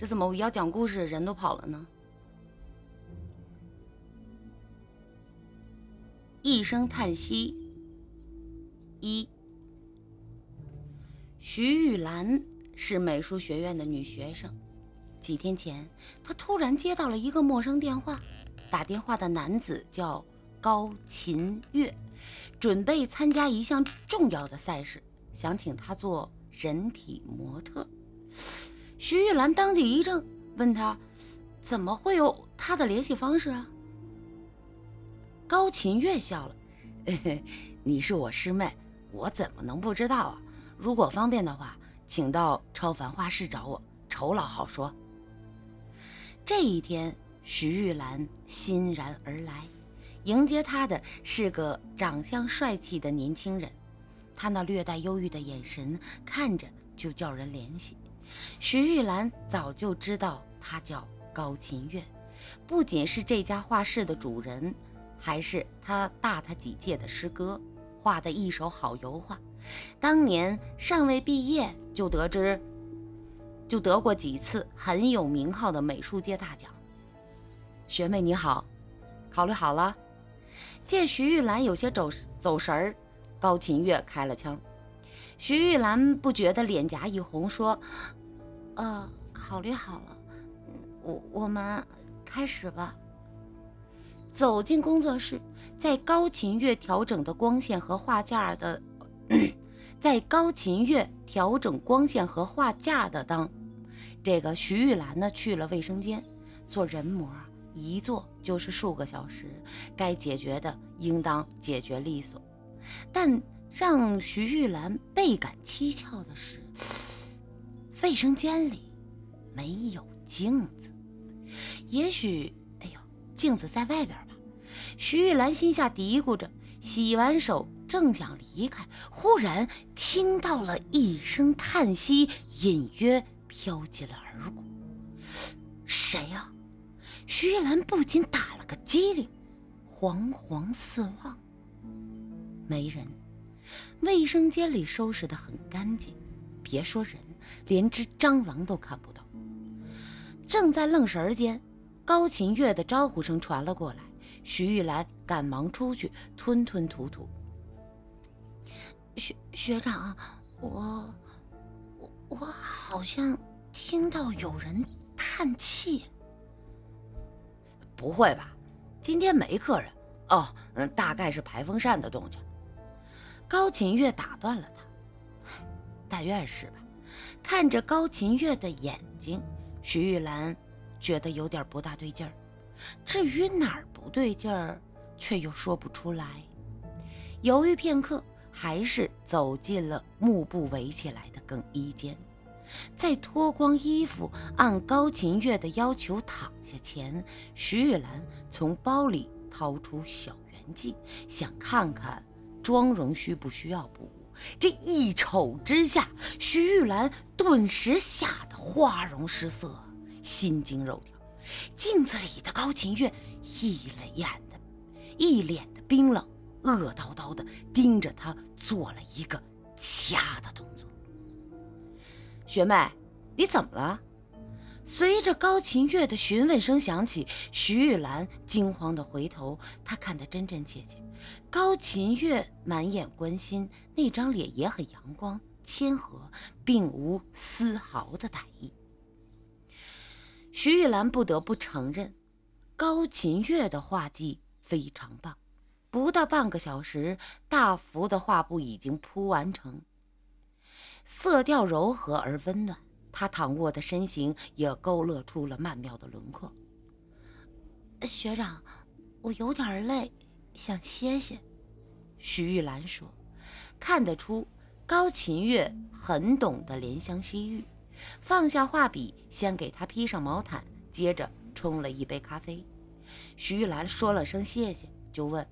这怎么我要讲故事，人都跑了呢？一声叹息。一，徐玉兰是美术学院的女学生。几天前，她突然接到了一个陌生电话，打电话的男子叫高琴月，准备参加一项重要的赛事，想请她做人体模特。徐玉兰当即一怔，问他：“怎么会有他的联系方式啊？”高琴月笑了：“你是我师妹，我怎么能不知道啊？如果方便的话，请到超凡画室找我，酬劳好说。”这一天，徐玉兰欣然而来，迎接她的是个长相帅气的年轻人，他那略带忧郁的眼神看着就叫人怜惜。徐玉兰早就知道他叫高琴月，不仅是这家画室的主人。还是他大他几届的师哥画的一手好油画，当年尚未毕业就得知，就得过几次很有名号的美术界大奖。学妹你好，考虑好了？见徐玉兰有些走走神儿，高琴月开了枪。徐玉兰不觉得脸颊一红，说：“呃，考虑好了，我我们开始吧。”走进工作室，在高琴月调整的光线和画架的，在高琴月调整光线和画架的当，这个徐玉兰呢去了卫生间做人模，一做就是数个小时，该解决的应当解决利索。但让徐玉兰倍感蹊跷的是，卫生间里没有镜子，也许。哎呦镜子在外边吧，徐玉兰心下嘀咕着。洗完手，正想离开，忽然听到了一声叹息，隐约飘进了耳骨。谁呀？徐玉兰不禁打了个激灵，惶惶四望，没人。卫生间里收拾得很干净，别说人，连只蟑螂都看不到。正在愣神间。高琴月的招呼声传了过来，徐玉兰赶忙出去，吞吞吐吐：“学学长，我我我好像听到有人叹气。不会吧？今天没客人哦，嗯，大概是排风扇的动静。”高琴月打断了他：“但愿是吧。”看着高琴月的眼睛，徐玉兰。觉得有点不大对劲儿，至于哪儿不对劲儿，却又说不出来。犹豫片刻，还是走进了幕布围起来的更衣间，在脱光衣服按高琴月的要求躺下前，徐玉兰从包里掏出小圆镜，想看看妆容需不需要补。这一瞅之下，徐玉兰顿时吓得花容失色。心惊肉跳，镜子里的高琴月一了眼的、一脸的冰冷，恶叨叨的盯着他，做了一个掐的动作。学妹，你怎么了？随着高琴月的询问声响起，徐玉兰惊慌的回头，她看得真真切切。高琴月满眼关心，那张脸也很阳光谦和，并无丝毫的歹意。徐玉兰不得不承认，高琴月的画技非常棒。不到半个小时，大幅的画布已经铺完成，色调柔和而温暖。他躺卧的身形也勾勒出了曼妙的轮廓。学长，我有点累，想歇歇。徐玉兰说：“看得出，高琴月很懂得怜香惜玉。”放下画笔，先给他披上毛毯，接着冲了一杯咖啡。徐玉兰说了声谢谢，就问：“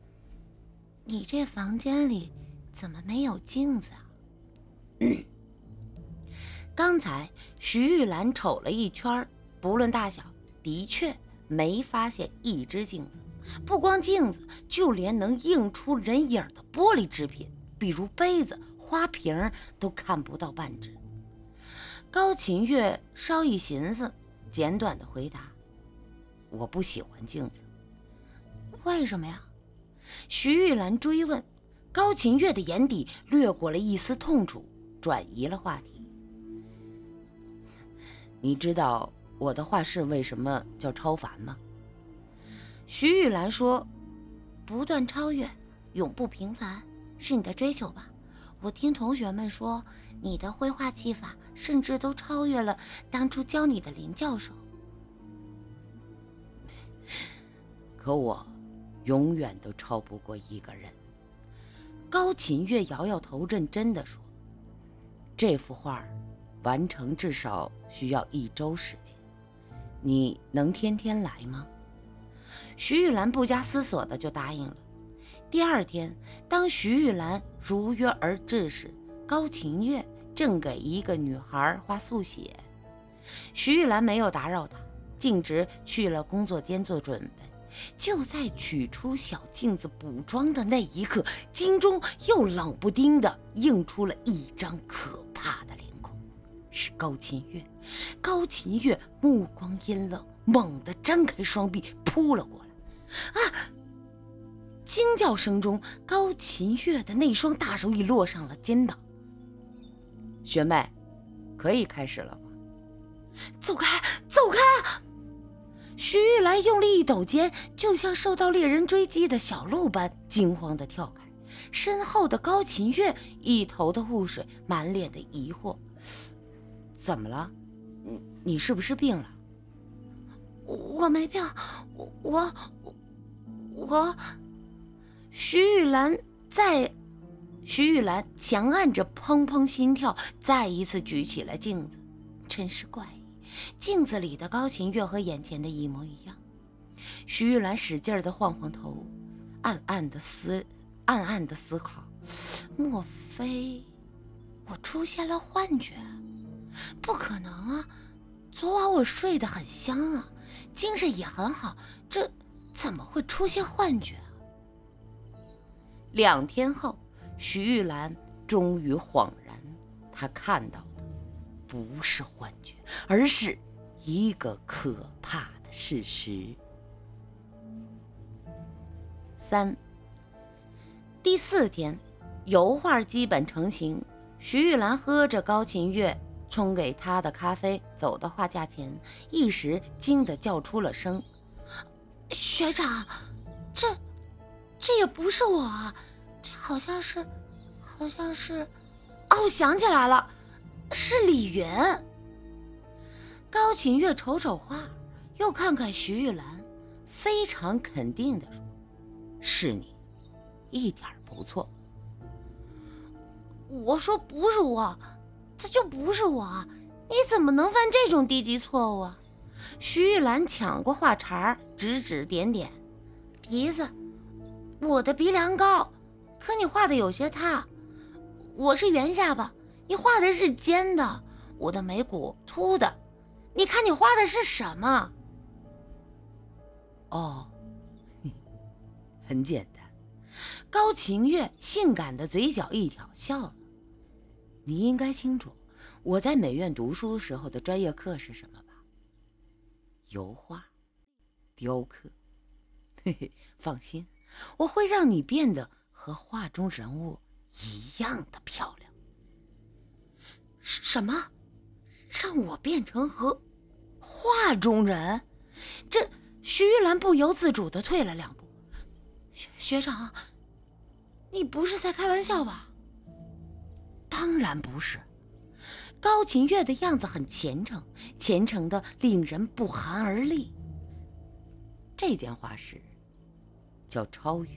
你这房间里怎么没有镜子啊？” 刚才徐玉兰瞅了一圈，不论大小，的确没发现一只镜子。不光镜子，就连能映出人影的玻璃制品，比如杯子、花瓶，都看不到半只。高琴月稍一寻思，简短的回答：“我不喜欢镜子。”为什么呀？徐玉兰追问。高琴月的眼底掠过了一丝痛楚，转移了话题。你知道我的画室为什么叫超凡吗？徐玉兰说：“不断超越，永不平凡，是你的追求吧？我听同学们说，你的绘画技法甚至都超越了当初教你的林教授。可我永远都超不过一个人。”高琴月摇摇头，认真的说：“这幅画完成至少需要一周时间，你能天天来吗？”徐玉兰不加思索的就答应了。第二天，当徐玉兰如约而至时，高琴月正给一个女孩画速写。徐玉兰没有打扰她，径直去了工作间做准备。就在取出小镜子补妆的那一刻，镜中又冷不丁的映出了一张可怕的脸，是高琴月。高琴月目光阴冷，猛地张开双臂扑了过来。啊！惊叫声中，高琴月的那双大手已落上了肩膀。学妹，可以开始了吗？走开，走开！徐玉兰用力一抖肩，就像受到猎人追击的小鹿般惊慌地跳开。身后的高琴月一头的雾水，满脸的疑惑：“怎么了？你你是不是病了？”“我没病，我我我……”徐玉兰在，徐玉兰强按着砰砰心跳，再一次举起了镜子，真是怪异。镜子里的高琴月和眼前的一模一样。徐玉兰使劲的晃晃头，暗暗的思，暗暗的思考：莫非我出现了幻觉？不可能啊！昨晚我睡得很香啊，精神也很好，这怎么会出现幻觉？两天后，徐玉兰终于恍然，她看到的。不是幻觉，而是一个可怕的事实。三，第四天，油画基本成型。徐玉兰喝着高琴月冲给他的咖啡，走到画架前，一时惊得叫出了声：“学长，这这也不是我，这好像是，好像是……哦，想起来了。”是李云。高琴月瞅瞅画，又看看徐玉兰，非常肯定的说：“是你，一点不错。”我说：“不是我，这就不是我，你怎么能犯这种低级错误？”啊？徐玉兰抢过话茬，指指点点：“鼻子，我的鼻梁高，可你画的有些塌。我是圆下巴。”你画的是尖的，我的眉骨凸的，你看你画的是什么？哦，很简单。高晴月性感的嘴角一挑，笑了。你应该清楚我在美院读书时候的专业课是什么吧？油画、雕刻。嘿嘿，放心，我会让你变得和画中人物一样的漂亮。什么？让我变成和画中人？这徐玉兰不由自主的退了两步。学学长，你不是在开玩笑吧？当然不是。高琴月的样子很虔诚，虔诚的令人不寒而栗。这间画室叫超越，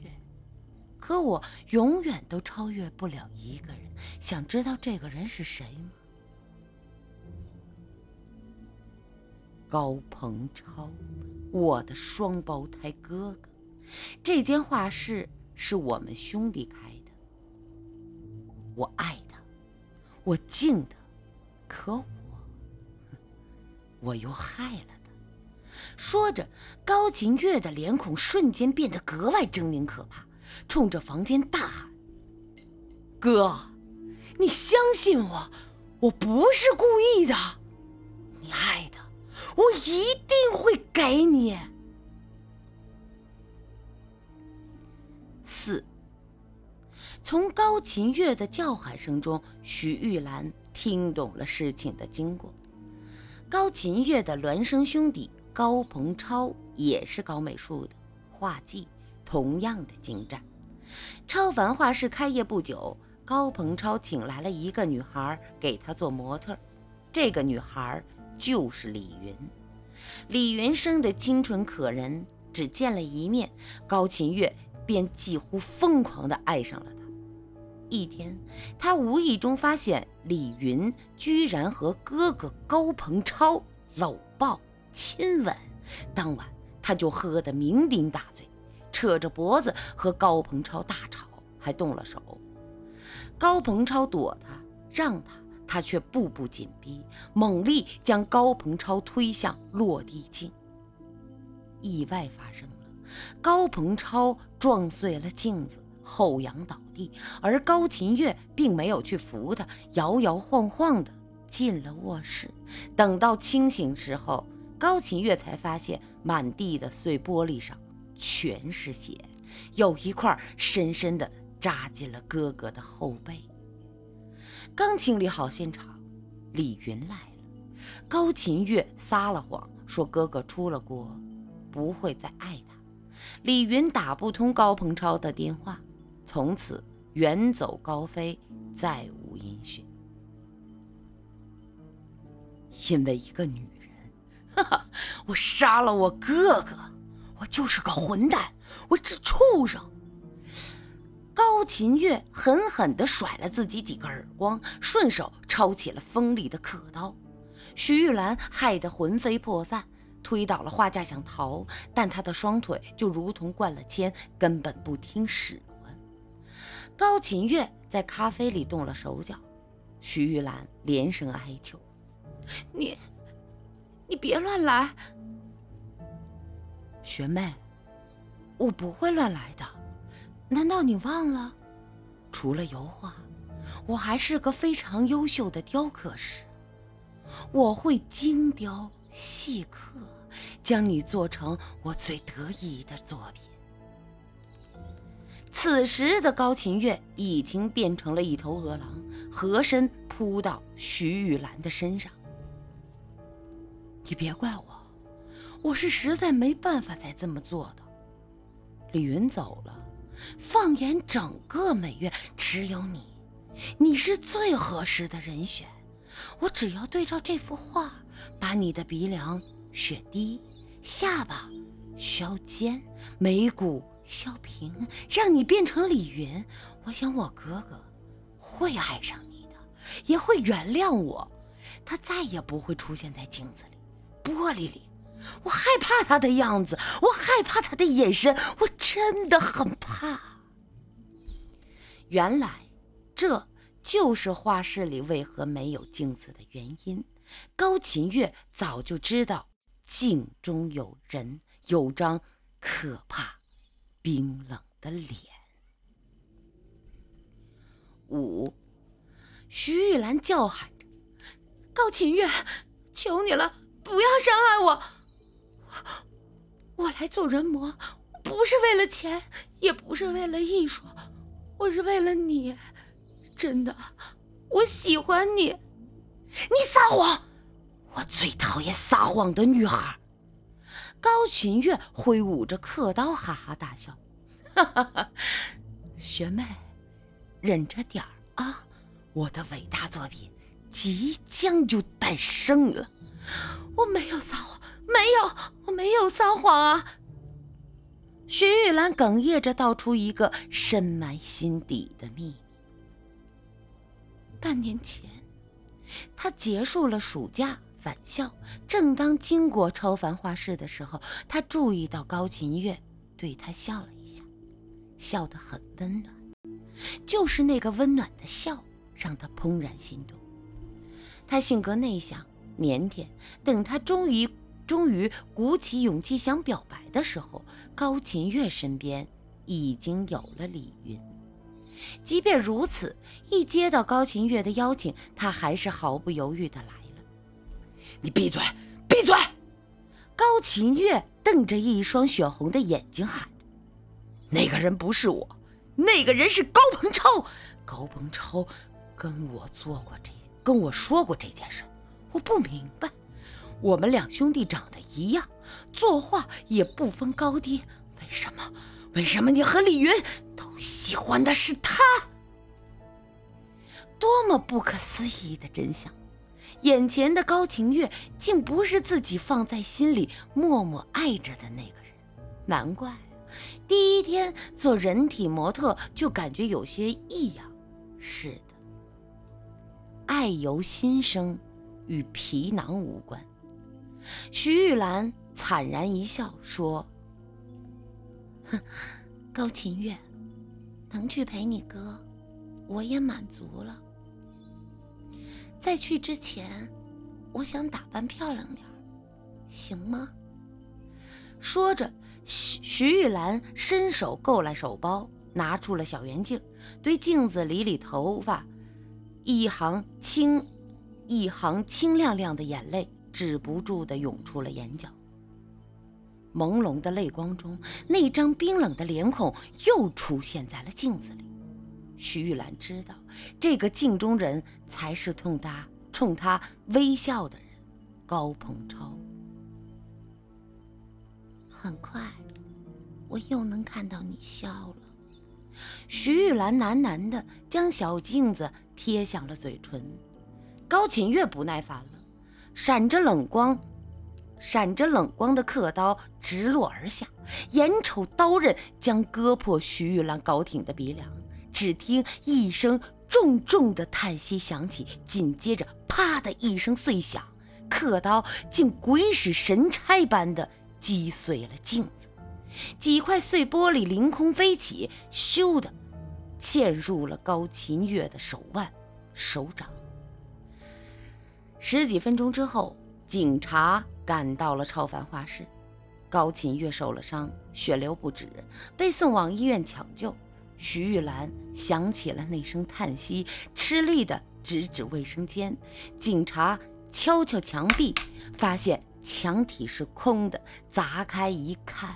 可我永远都超越不了一个人。想知道这个人是谁吗？高鹏超，我的双胞胎哥哥。这间画室是我们兄弟开的。我爱他，我敬他，可我，我又害了他。说着，高琴月的脸孔瞬间变得格外狰狞可怕，冲着房间大喊：“哥，你相信我，我不是故意的。你爱的。”我一定会给你。四，从高琴月的叫喊声中，徐玉兰听懂了事情的经过。高琴月的孪生兄弟高鹏超也是搞美术的，画技同样的精湛。超凡画室开业不久，高鹏超请来了一个女孩给他做模特，这个女孩就是李云。李云生的清纯可人，只见了一面，高琴月便几乎疯狂地爱上了她。一天，他无意中发现李云居然和哥哥高鹏超搂抱亲吻，当晚他就喝得酩酊大醉，扯着脖子和高鹏超大吵，还动了手。高鹏超躲他，让他，他却步步紧逼，猛力将高鹏超推向落地镜。意外发生了，高鹏超撞碎了镜子。后仰倒而高琴月并没有去扶他，摇摇晃晃地进了卧室。等到清醒之后，高琴月才发现满地的碎玻璃上全是血，有一块深深地扎进了哥哥的后背。刚清理好现场，李云来了。高琴月撒了谎，说哥哥出了国，不会再爱他。李云打不通高鹏超的电话。从此远走高飞，再无音讯。因为一个女人，哈哈，我杀了我哥哥，我就是个混蛋，我是畜生。高琴月狠狠地甩了自己几个耳光，顺手抄起了锋利的刻刀。徐玉兰害得魂飞魄散，推倒了画架想逃，但她的双腿就如同灌了铅，根本不听使。高琴月在咖啡里动了手脚，徐玉兰连声哀求：“你，你别乱来，学妹，我不会乱来的。难道你忘了，除了油画，我还是个非常优秀的雕刻师。我会精雕细刻，将你做成我最得意的作品。”此时的高琴月已经变成了一头饿狼，合身扑到徐玉兰的身上。你别怪我，我是实在没办法才这么做的。李云走了，放眼整个美院，只有你，你是最合适的人选。我只要对照这幅画，把你的鼻梁、血滴、下巴、削尖、眉骨。萧平，让你变成李云，我想我哥哥会爱上你的，也会原谅我。他再也不会出现在镜子里、玻璃里。我害怕他的样子，我害怕他的眼神，我真的很怕。原来，这就是画室里为何没有镜子的原因。高琴月早就知道镜中有人，有张可怕。冰冷的脸。五，徐玉兰叫喊着：“高琴月，求你了，不要伤害我！我来做人魔，不是为了钱，也不是为了艺术，我是为了你。真的，我喜欢你。你撒谎！我最讨厌撒谎的女孩。”高群月挥舞着刻刀，哈哈大笑：“哈哈哈，学妹，忍着点儿啊！我的伟大作品即将就诞生了。我没有撒谎，没有，我没有撒谎啊！”徐玉兰哽咽着道出一个深埋心底的秘密：半年前，她结束了暑假。返校，正当经过超凡画室的时候，他注意到高琴月对他笑了一下，笑得很温暖，就是那个温暖的笑让他怦然心动。他性格内向腼腆，等他终于终于鼓起勇气想表白的时候，高琴月身边已经有了李云。即便如此，一接到高琴月的邀请，他还是毫不犹豫地来。你闭嘴！闭嘴！高琴月瞪着一双血红的眼睛喊着：“那个人不是我，那个人是高鹏超。高鹏超跟我做过这，跟我说过这件事。我不明白，我们两兄弟长得一样，作画也不分高低，为什么？为什么你和李云都喜欢的是他？多么不可思议的真相！”眼前的高晴月竟不是自己放在心里默默爱着的那个人，难怪第一天做人体模特就感觉有些异样。是的，爱由心生，与皮囊无关。徐玉兰惨然一笑说：“哼，高晴月，能去陪你哥，我也满足了。”在去之前，我想打扮漂亮点行吗？说着，徐徐玉兰伸手够来手包，拿出了小圆镜，对镜子理理头发，一行清，一行清亮亮的眼泪止不住的涌出了眼角。朦胧的泪光中，那张冰冷的脸孔又出现在了镜子里。徐玉兰知道，这个镜中人才是冲他冲他微笑的人，高鹏超。很快，我又能看到你笑了。徐玉兰喃喃地将小镜子贴向了嘴唇。高琴月不耐烦了，闪着冷光，闪着冷光的刻刀直落而下，眼瞅刀刃将割破徐玉兰高挺的鼻梁。只听一声重重的叹息响起，紧接着“啪”的一声碎响，刻刀竟鬼使神差般的击碎了镜子，几块碎玻璃凌空飞起，咻的嵌入了高琴月的手腕、手掌。十几分钟之后，警察赶到了超凡画室，高琴月受了伤，血流不止，被送往医院抢救。徐玉兰想起了那声叹息，吃力地指指卫生间。警察敲敲墙壁，发现墙体是空的，砸开一看，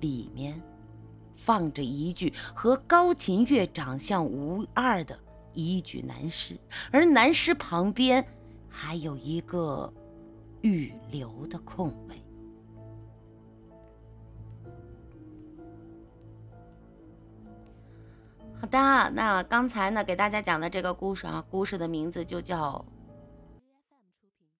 里面放着一具和高琴月长相无二的一具男尸，而男尸旁边还有一个预留的空位。好的，那刚才呢给大家讲的这个故事啊，故事的名字就叫